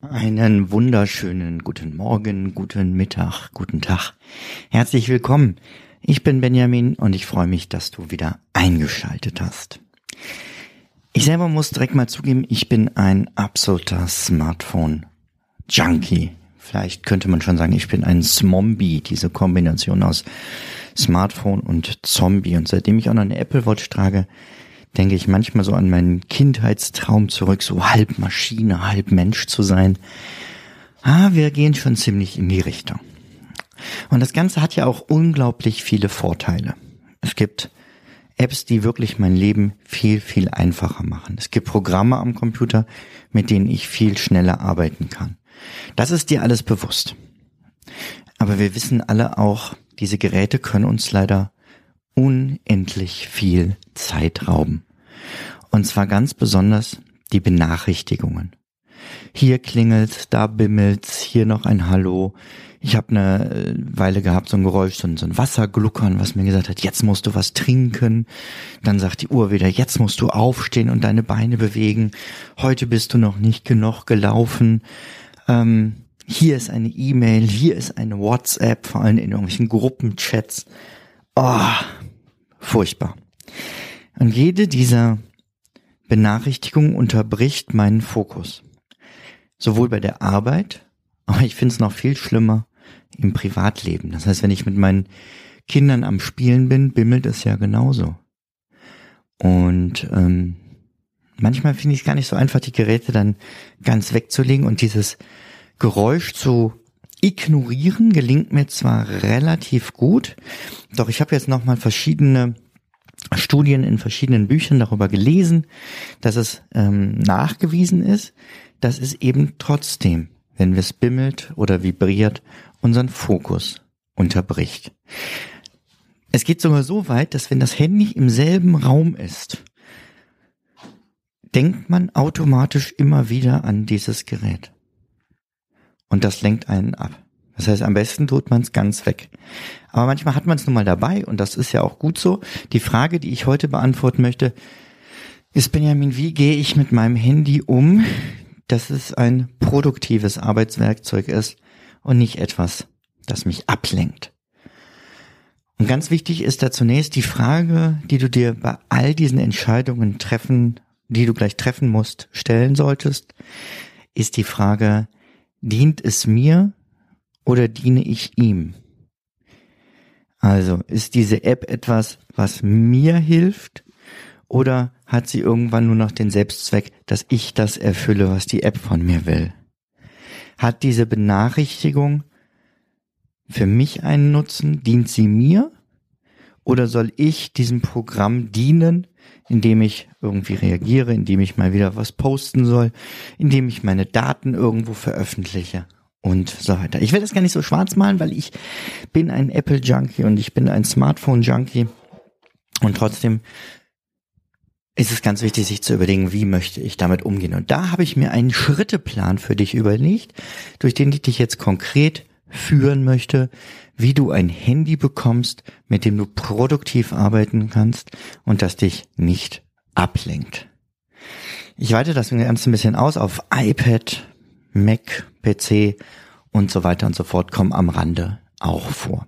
Einen wunderschönen guten Morgen, guten Mittag, guten Tag. Herzlich willkommen. Ich bin Benjamin und ich freue mich, dass du wieder eingeschaltet hast. Ich selber muss direkt mal zugeben, ich bin ein absoluter Smartphone-Junkie. Vielleicht könnte man schon sagen, ich bin ein Smombie, diese Kombination aus Smartphone und Zombie. Und seitdem ich auch noch eine Apple Watch trage, denke ich manchmal so an meinen Kindheitstraum zurück, so halb Maschine, halb Mensch zu sein. Ah, wir gehen schon ziemlich in die Richtung. Und das Ganze hat ja auch unglaublich viele Vorteile. Es gibt Apps, die wirklich mein Leben viel, viel einfacher machen. Es gibt Programme am Computer, mit denen ich viel schneller arbeiten kann. Das ist dir alles bewusst. Aber wir wissen alle auch, diese Geräte können uns leider unendlich viel Zeit rauben. Und zwar ganz besonders die Benachrichtigungen. Hier klingelt, da bimmelt, hier noch ein Hallo. Ich habe eine äh, Weile gehabt, so ein Geräusch, so ein, so ein Wassergluckern, was mir gesagt hat, jetzt musst du was trinken. Dann sagt die Uhr wieder, jetzt musst du aufstehen und deine Beine bewegen. Heute bist du noch nicht genug gelaufen. Ähm, hier ist eine E-Mail, hier ist eine WhatsApp, vor allem in irgendwelchen Gruppenchats. Oh, furchtbar. Und jede dieser Benachrichtigungen unterbricht meinen Fokus. Sowohl bei der Arbeit, aber ich finde es noch viel schlimmer im Privatleben. Das heißt, wenn ich mit meinen Kindern am Spielen bin, bimmelt es ja genauso. Und ähm, manchmal finde ich es gar nicht so einfach, die Geräte dann ganz wegzulegen und dieses Geräusch zu ignorieren gelingt mir zwar relativ gut, doch ich habe jetzt nochmal verschiedene Studien in verschiedenen Büchern darüber gelesen, dass es ähm, nachgewiesen ist, dass es eben trotzdem, wenn es bimmelt oder vibriert, unseren Fokus unterbricht. Es geht sogar so weit, dass wenn das Handy im selben Raum ist, denkt man automatisch immer wieder an dieses Gerät. Und das lenkt einen ab. Das heißt, am besten tut man es ganz weg. Aber manchmal hat man es nun mal dabei und das ist ja auch gut so. Die Frage, die ich heute beantworten möchte, ist Benjamin, wie gehe ich mit meinem Handy um, dass es ein produktives Arbeitswerkzeug ist und nicht etwas, das mich ablenkt. Und ganz wichtig ist da zunächst die Frage, die du dir bei all diesen Entscheidungen treffen, die du gleich treffen musst, stellen solltest, ist die Frage, dient es mir oder diene ich ihm? Also ist diese App etwas, was mir hilft oder hat sie irgendwann nur noch den Selbstzweck, dass ich das erfülle, was die App von mir will? Hat diese Benachrichtigung für mich einen Nutzen? Dient sie mir? Oder soll ich diesem Programm dienen, indem ich irgendwie reagiere, indem ich mal wieder was posten soll, indem ich meine Daten irgendwo veröffentliche? und so weiter. Ich will das gar nicht so schwarz malen, weil ich bin ein Apple Junkie und ich bin ein Smartphone Junkie und trotzdem ist es ganz wichtig, sich zu überlegen, wie möchte ich damit umgehen. Und da habe ich mir einen Schritteplan für dich überlegt, durch den ich dich jetzt konkret führen möchte, wie du ein Handy bekommst, mit dem du produktiv arbeiten kannst und das dich nicht ablenkt. Ich weite das Ganze ein bisschen aus auf iPad, Mac, PC und so weiter und so fort kommen am Rande auch vor.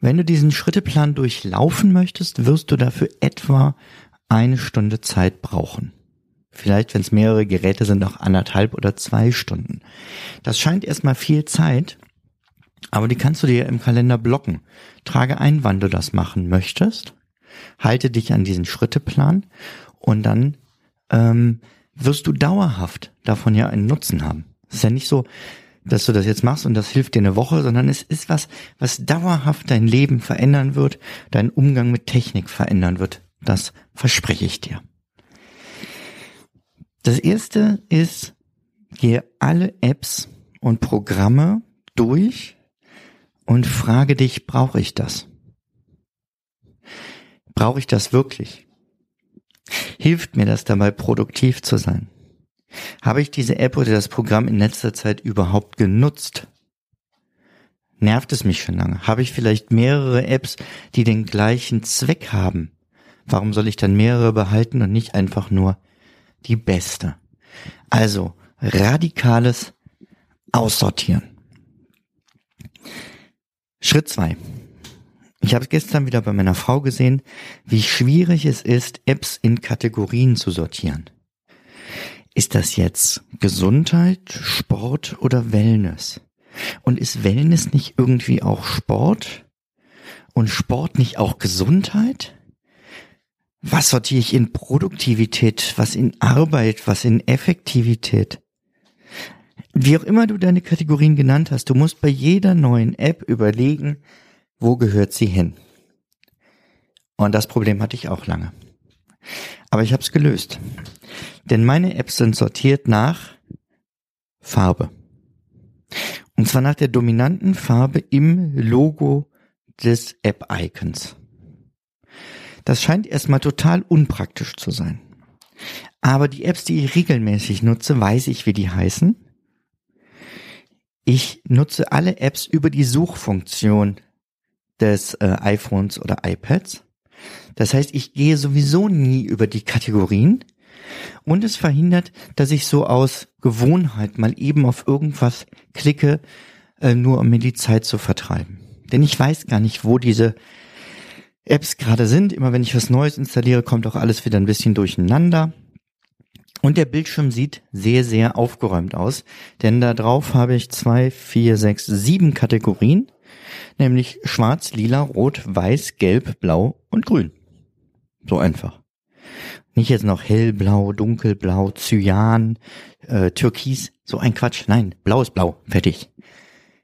Wenn du diesen Schritteplan durchlaufen möchtest, wirst du dafür etwa eine Stunde Zeit brauchen. Vielleicht, wenn es mehrere Geräte sind, auch anderthalb oder zwei Stunden. Das scheint erstmal viel Zeit, aber die kannst du dir im Kalender blocken. Trage ein, wann du das machen möchtest. Halte dich an diesen Schritteplan und dann ähm, wirst du dauerhaft davon ja einen Nutzen haben. Es ist ja nicht so, dass du das jetzt machst und das hilft dir eine Woche, sondern es ist was, was dauerhaft dein Leben verändern wird, deinen Umgang mit Technik verändern wird. Das verspreche ich dir. Das erste ist, gehe alle Apps und Programme durch und frage dich, brauche ich das? Brauche ich das wirklich? Hilft mir das dabei, produktiv zu sein? Habe ich diese App oder das Programm in letzter Zeit überhaupt genutzt? Nervt es mich schon lange? Habe ich vielleicht mehrere Apps, die den gleichen Zweck haben? Warum soll ich dann mehrere behalten und nicht einfach nur die beste? Also radikales Aussortieren. Schritt zwei. Ich habe gestern wieder bei meiner Frau gesehen, wie schwierig es ist, Apps in Kategorien zu sortieren. Ist das jetzt Gesundheit, Sport oder Wellness? Und ist Wellness nicht irgendwie auch Sport? Und Sport nicht auch Gesundheit? Was sortiere ich in Produktivität, was in Arbeit, was in Effektivität? Wie auch immer du deine Kategorien genannt hast, du musst bei jeder neuen App überlegen, wo gehört sie hin? Und das Problem hatte ich auch lange. Aber ich habe es gelöst. Denn meine Apps sind sortiert nach Farbe. Und zwar nach der dominanten Farbe im Logo des App-Icons. Das scheint erstmal total unpraktisch zu sein. Aber die Apps, die ich regelmäßig nutze, weiß ich, wie die heißen. Ich nutze alle Apps über die Suchfunktion des äh, iPhones oder iPads. Das heißt, ich gehe sowieso nie über die Kategorien und es verhindert, dass ich so aus Gewohnheit mal eben auf irgendwas klicke, äh, nur um mir die Zeit zu vertreiben. Denn ich weiß gar nicht, wo diese Apps gerade sind. Immer wenn ich was Neues installiere, kommt auch alles wieder ein bisschen durcheinander. Und der Bildschirm sieht sehr, sehr aufgeräumt aus, denn da drauf habe ich zwei, vier, sechs, sieben Kategorien, nämlich schwarz, lila, rot, weiß, gelb, blau und grün. So einfach. Nicht jetzt noch hellblau, dunkelblau, Cyan, äh, Türkis, so ein Quatsch. Nein, blau ist blau, fertig.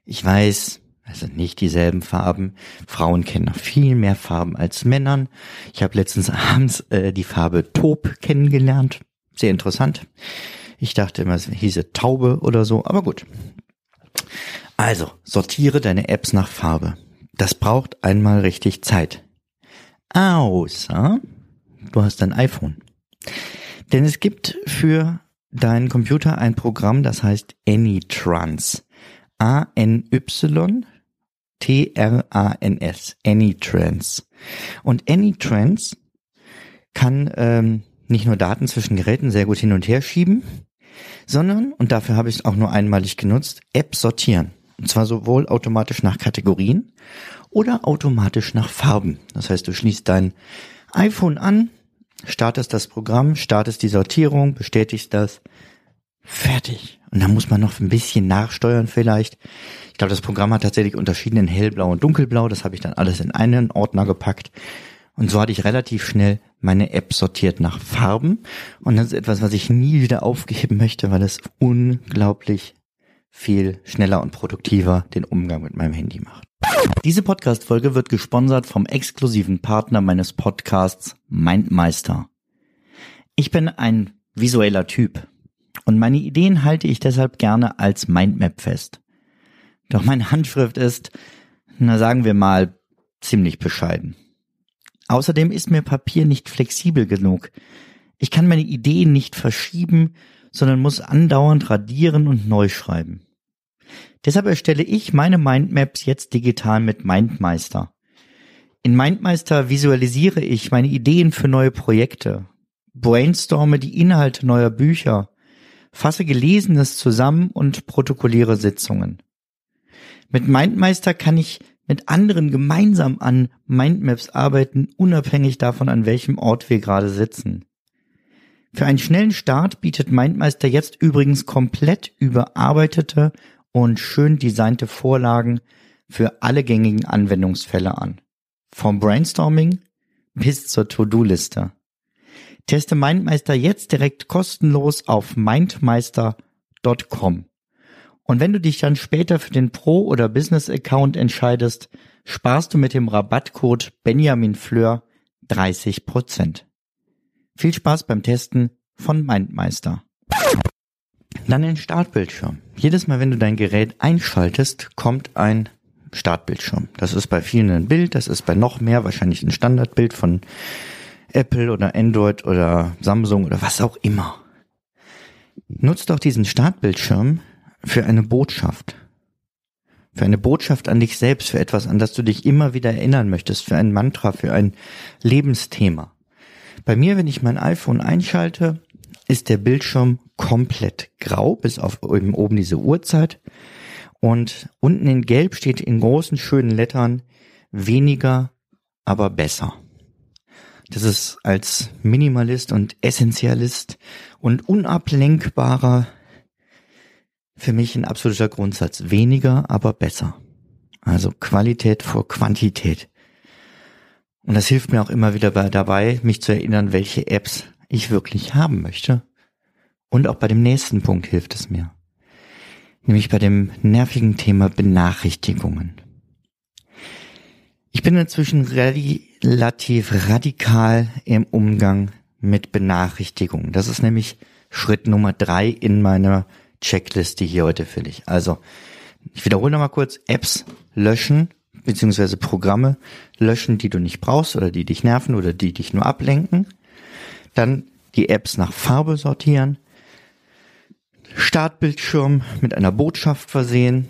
Ich weiß, es sind nicht dieselben Farben. Frauen kennen noch viel mehr Farben als Männern. Ich habe letztens abends äh, die Farbe Taub kennengelernt. Sehr interessant. Ich dachte immer, es hieße Taube oder so, aber gut. Also, sortiere deine Apps nach Farbe. Das braucht einmal richtig Zeit. Außer du hast ein iPhone. Denn es gibt für deinen Computer ein Programm, das heißt AnyTrans. A-N-Y T-R-A-N-S. AnyTrans. Und AnyTrans kann ähm, nicht nur Daten zwischen Geräten sehr gut hin und her schieben, sondern, und dafür habe ich es auch nur einmalig genutzt, App sortieren. Und zwar sowohl automatisch nach Kategorien oder automatisch nach Farben. Das heißt, du schließt dein iPhone an, startest das Programm, startest die Sortierung, bestätigst das, fertig. Und dann muss man noch ein bisschen nachsteuern vielleicht. Ich glaube, das Programm hat tatsächlich unterschieden in hellblau und dunkelblau. Das habe ich dann alles in einen Ordner gepackt. Und so hatte ich relativ schnell meine App sortiert nach Farben. Und das ist etwas, was ich nie wieder aufgeben möchte, weil es unglaublich viel schneller und produktiver den Umgang mit meinem Handy macht. Diese Podcast-Folge wird gesponsert vom exklusiven Partner meines Podcasts Mindmeister. Ich bin ein visueller Typ und meine Ideen halte ich deshalb gerne als Mindmap fest. Doch meine Handschrift ist, na sagen wir mal, ziemlich bescheiden. Außerdem ist mir Papier nicht flexibel genug. Ich kann meine Ideen nicht verschieben, sondern muss andauernd radieren und neu schreiben. Deshalb erstelle ich meine Mindmaps jetzt digital mit Mindmeister. In Mindmeister visualisiere ich meine Ideen für neue Projekte, brainstorme die Inhalte neuer Bücher, fasse Gelesenes zusammen und protokolliere Sitzungen. Mit Mindmeister kann ich mit anderen gemeinsam an Mindmaps arbeiten, unabhängig davon, an welchem Ort wir gerade sitzen. Für einen schnellen Start bietet Mindmeister jetzt übrigens komplett überarbeitete und schön designte Vorlagen für alle gängigen Anwendungsfälle an. Vom Brainstorming bis zur To-Do-Liste. Teste Mindmeister jetzt direkt kostenlos auf mindmeister.com. Und wenn du dich dann später für den Pro- oder Business-Account entscheidest, sparst du mit dem Rabattcode Benjamin Fleur 30 Prozent. Viel Spaß beim Testen von Mindmeister. Dann den Startbildschirm. Jedes Mal, wenn du dein Gerät einschaltest, kommt ein Startbildschirm. Das ist bei vielen ein Bild, das ist bei noch mehr wahrscheinlich ein Standardbild von Apple oder Android oder Samsung oder was auch immer. Nutzt doch diesen Startbildschirm für eine Botschaft. Für eine Botschaft an dich selbst, für etwas, an das du dich immer wieder erinnern möchtest, für ein Mantra, für ein Lebensthema. Bei mir, wenn ich mein iPhone einschalte, ist der Bildschirm komplett grau, bis auf eben oben diese Uhrzeit. Und unten in Gelb steht in großen, schönen Lettern weniger, aber besser. Das ist als Minimalist und Essentialist und unablenkbarer für mich ein absoluter Grundsatz. Weniger, aber besser. Also Qualität vor Quantität. Und das hilft mir auch immer wieder dabei, mich zu erinnern, welche Apps ich wirklich haben möchte. Und auch bei dem nächsten Punkt hilft es mir. Nämlich bei dem nervigen Thema Benachrichtigungen. Ich bin inzwischen relativ radikal im Umgang mit Benachrichtigungen. Das ist nämlich Schritt Nummer drei in meiner Checkliste hier heute für dich. Also, ich wiederhole nochmal kurz, Apps löschen, beziehungsweise Programme löschen, die du nicht brauchst oder die dich nerven oder die dich nur ablenken. Dann die Apps nach Farbe sortieren. Startbildschirm mit einer Botschaft versehen.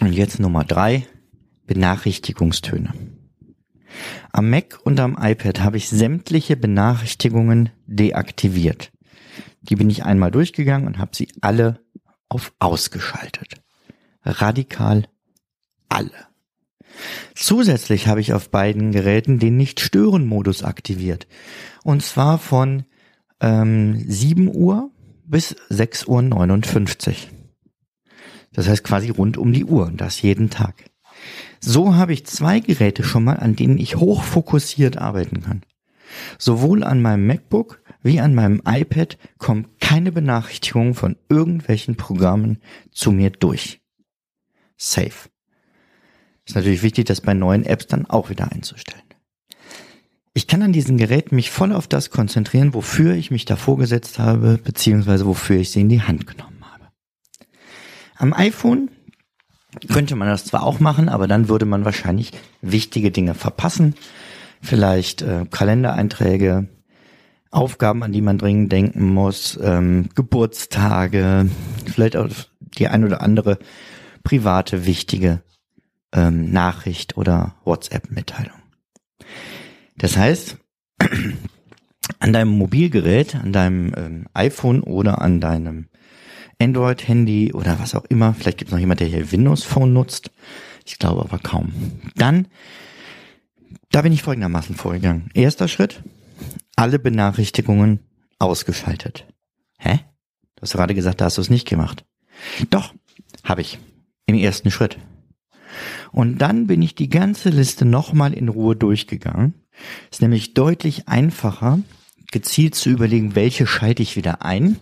Und jetzt Nummer drei, Benachrichtigungstöne. Am Mac und am iPad habe ich sämtliche Benachrichtigungen deaktiviert. Die bin ich einmal durchgegangen und habe sie alle auf ausgeschaltet. Radikal alle. Zusätzlich habe ich auf beiden Geräten den Nicht-Stören-Modus aktiviert. Und zwar von ähm, 7 Uhr bis 6 Uhr 59. Das heißt quasi rund um die Uhr und das jeden Tag. So habe ich zwei Geräte schon mal, an denen ich hochfokussiert arbeiten kann. Sowohl an meinem MacBook wie an meinem iPad kommen keine Benachrichtigungen von irgendwelchen Programmen zu mir durch. Safe. Ist natürlich wichtig, das bei neuen Apps dann auch wieder einzustellen. Ich kann an diesen Geräten mich voll auf das konzentrieren, wofür ich mich davor gesetzt habe, beziehungsweise wofür ich sie in die Hand genommen habe. Am iPhone könnte man das zwar auch machen, aber dann würde man wahrscheinlich wichtige Dinge verpassen. Vielleicht äh, Kalendereinträge, Aufgaben, an die man dringend denken muss, ähm, Geburtstage, vielleicht auch die ein oder andere private, wichtige ähm, Nachricht oder WhatsApp-Mitteilung. Das heißt, an deinem Mobilgerät, an deinem ähm, iPhone oder an deinem Android-Handy oder was auch immer, vielleicht gibt es noch jemand, der hier Windows Phone nutzt, ich glaube aber kaum. Dann, da bin ich folgendermaßen vorgegangen. Erster Schritt, alle Benachrichtigungen ausgeschaltet. Hä? Du hast gerade gesagt, da hast du es nicht gemacht. Doch, habe ich. Im ersten Schritt. Und dann bin ich die ganze Liste nochmal in Ruhe durchgegangen. Ist nämlich deutlich einfacher, gezielt zu überlegen, welche schalte ich wieder ein,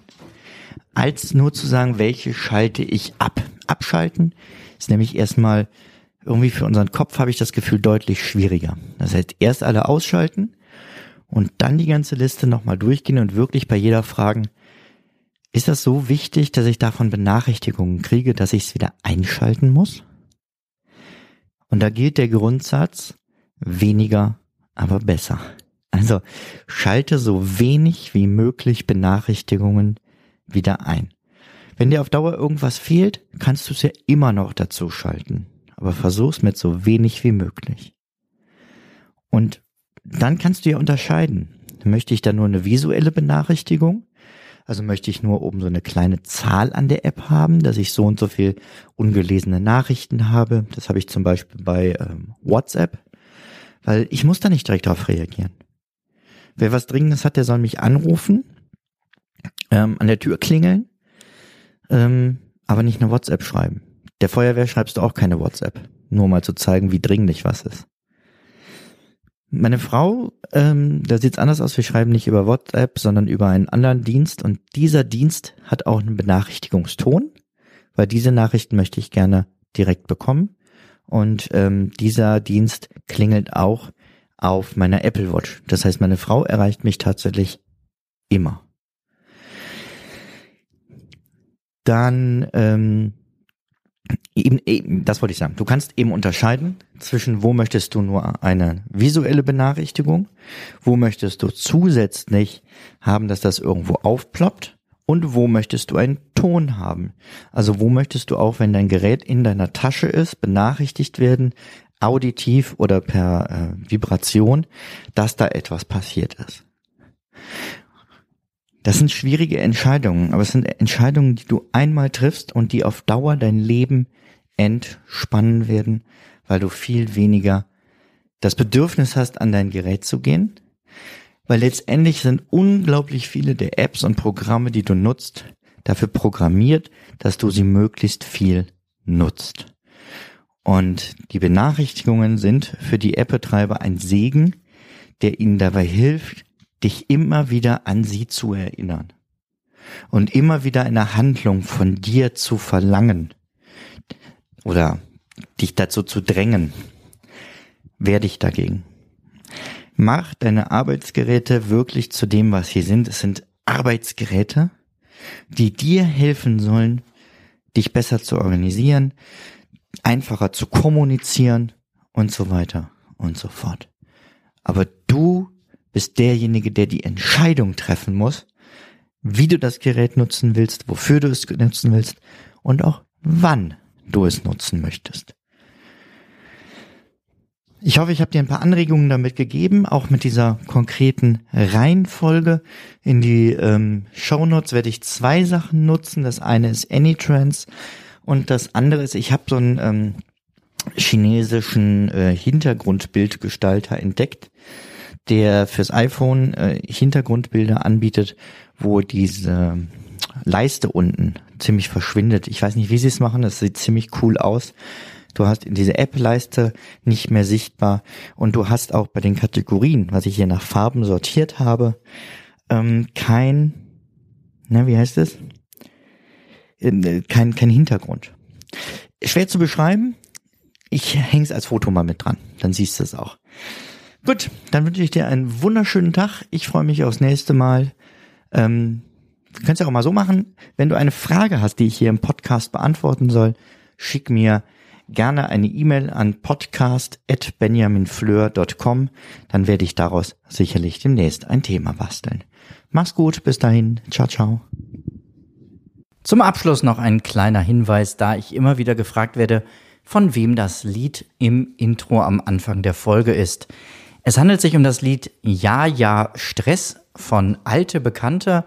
als nur zu sagen, welche schalte ich ab. Abschalten ist nämlich erstmal irgendwie für unseren Kopf habe ich das Gefühl deutlich schwieriger. Das heißt, erst alle ausschalten und dann die ganze Liste nochmal durchgehen und wirklich bei jeder fragen, ist das so wichtig, dass ich davon Benachrichtigungen kriege, dass ich es wieder einschalten muss? Und da gilt der Grundsatz, weniger, aber besser. Also schalte so wenig wie möglich Benachrichtigungen wieder ein. Wenn dir auf Dauer irgendwas fehlt, kannst du es ja immer noch dazu schalten. Aber versuch's mit so wenig wie möglich. Und dann kannst du ja unterscheiden. Möchte ich da nur eine visuelle Benachrichtigung? Also möchte ich nur oben so eine kleine Zahl an der App haben, dass ich so und so viel ungelesene Nachrichten habe. Das habe ich zum Beispiel bei ähm, WhatsApp, weil ich muss da nicht direkt darauf reagieren. Wer was Dringendes hat, der soll mich anrufen, ähm, an der Tür klingeln, ähm, aber nicht eine WhatsApp schreiben. Der Feuerwehr schreibst du auch keine WhatsApp, nur mal zu zeigen, wie dringlich was ist. Meine Frau, ähm, da sieht's anders aus. Wir schreiben nicht über WhatsApp, sondern über einen anderen Dienst. Und dieser Dienst hat auch einen Benachrichtigungston, weil diese Nachrichten möchte ich gerne direkt bekommen. Und ähm, dieser Dienst klingelt auch auf meiner Apple Watch. Das heißt, meine Frau erreicht mich tatsächlich immer. Dann ähm, eben, eben, das wollte ich sagen. Du kannst eben unterscheiden zwischen, wo möchtest du nur eine visuelle Benachrichtigung, wo möchtest du zusätzlich haben, dass das irgendwo aufploppt und wo möchtest du einen Ton haben. Also wo möchtest du auch, wenn dein Gerät in deiner Tasche ist, benachrichtigt werden, auditiv oder per äh, Vibration, dass da etwas passiert ist. Das sind schwierige Entscheidungen, aber es sind Entscheidungen, die du einmal triffst und die auf Dauer dein Leben entspannen werden, weil du viel weniger das Bedürfnis hast, an dein Gerät zu gehen. Weil letztendlich sind unglaublich viele der Apps und Programme, die du nutzt, dafür programmiert, dass du sie möglichst viel nutzt. Und die Benachrichtigungen sind für die App-Betreiber ein Segen, der ihnen dabei hilft, dich immer wieder an sie zu erinnern. Und immer wieder eine Handlung von dir zu verlangen oder dich dazu zu drängen. Wehr dich dagegen. Mach deine Arbeitsgeräte wirklich zu dem, was sie sind. Es sind Arbeitsgeräte, die dir helfen sollen, dich besser zu organisieren, einfacher zu kommunizieren und so weiter und so fort. Aber du bist derjenige, der die Entscheidung treffen muss, wie du das Gerät nutzen willst, wofür du es nutzen willst und auch wann du es nutzen möchtest. Ich hoffe, ich habe dir ein paar Anregungen damit gegeben, auch mit dieser konkreten Reihenfolge. In die ähm, Show Notes werde ich zwei Sachen nutzen. Das eine ist AnyTrans und das andere ist, ich habe so einen ähm, chinesischen äh, Hintergrundbildgestalter entdeckt, der fürs iPhone äh, Hintergrundbilder anbietet, wo diese Leiste unten ziemlich verschwindet. Ich weiß nicht, wie sie es machen. Das sieht ziemlich cool aus. Du hast in diese App-Leiste nicht mehr sichtbar und du hast auch bei den Kategorien, was ich hier nach Farben sortiert habe, ähm, kein, na, wie heißt es? Äh, kein, kein Hintergrund. Schwer zu beschreiben. Ich häng's als Foto mal mit dran. Dann siehst du es auch. Gut, dann wünsche ich dir einen wunderschönen Tag. Ich freue mich aufs nächste Mal. Ähm, du kannst ja auch mal so machen, wenn du eine Frage hast, die ich hier im Podcast beantworten soll, schick mir gerne eine E-Mail an podcast.benjaminfleur.com, dann werde ich daraus sicherlich demnächst ein Thema basteln. Mach's gut, bis dahin, ciao, ciao. Zum Abschluss noch ein kleiner Hinweis, da ich immer wieder gefragt werde, von wem das Lied im Intro am Anfang der Folge ist. Es handelt sich um das Lied Ja, ja, Stress von Alte Bekannte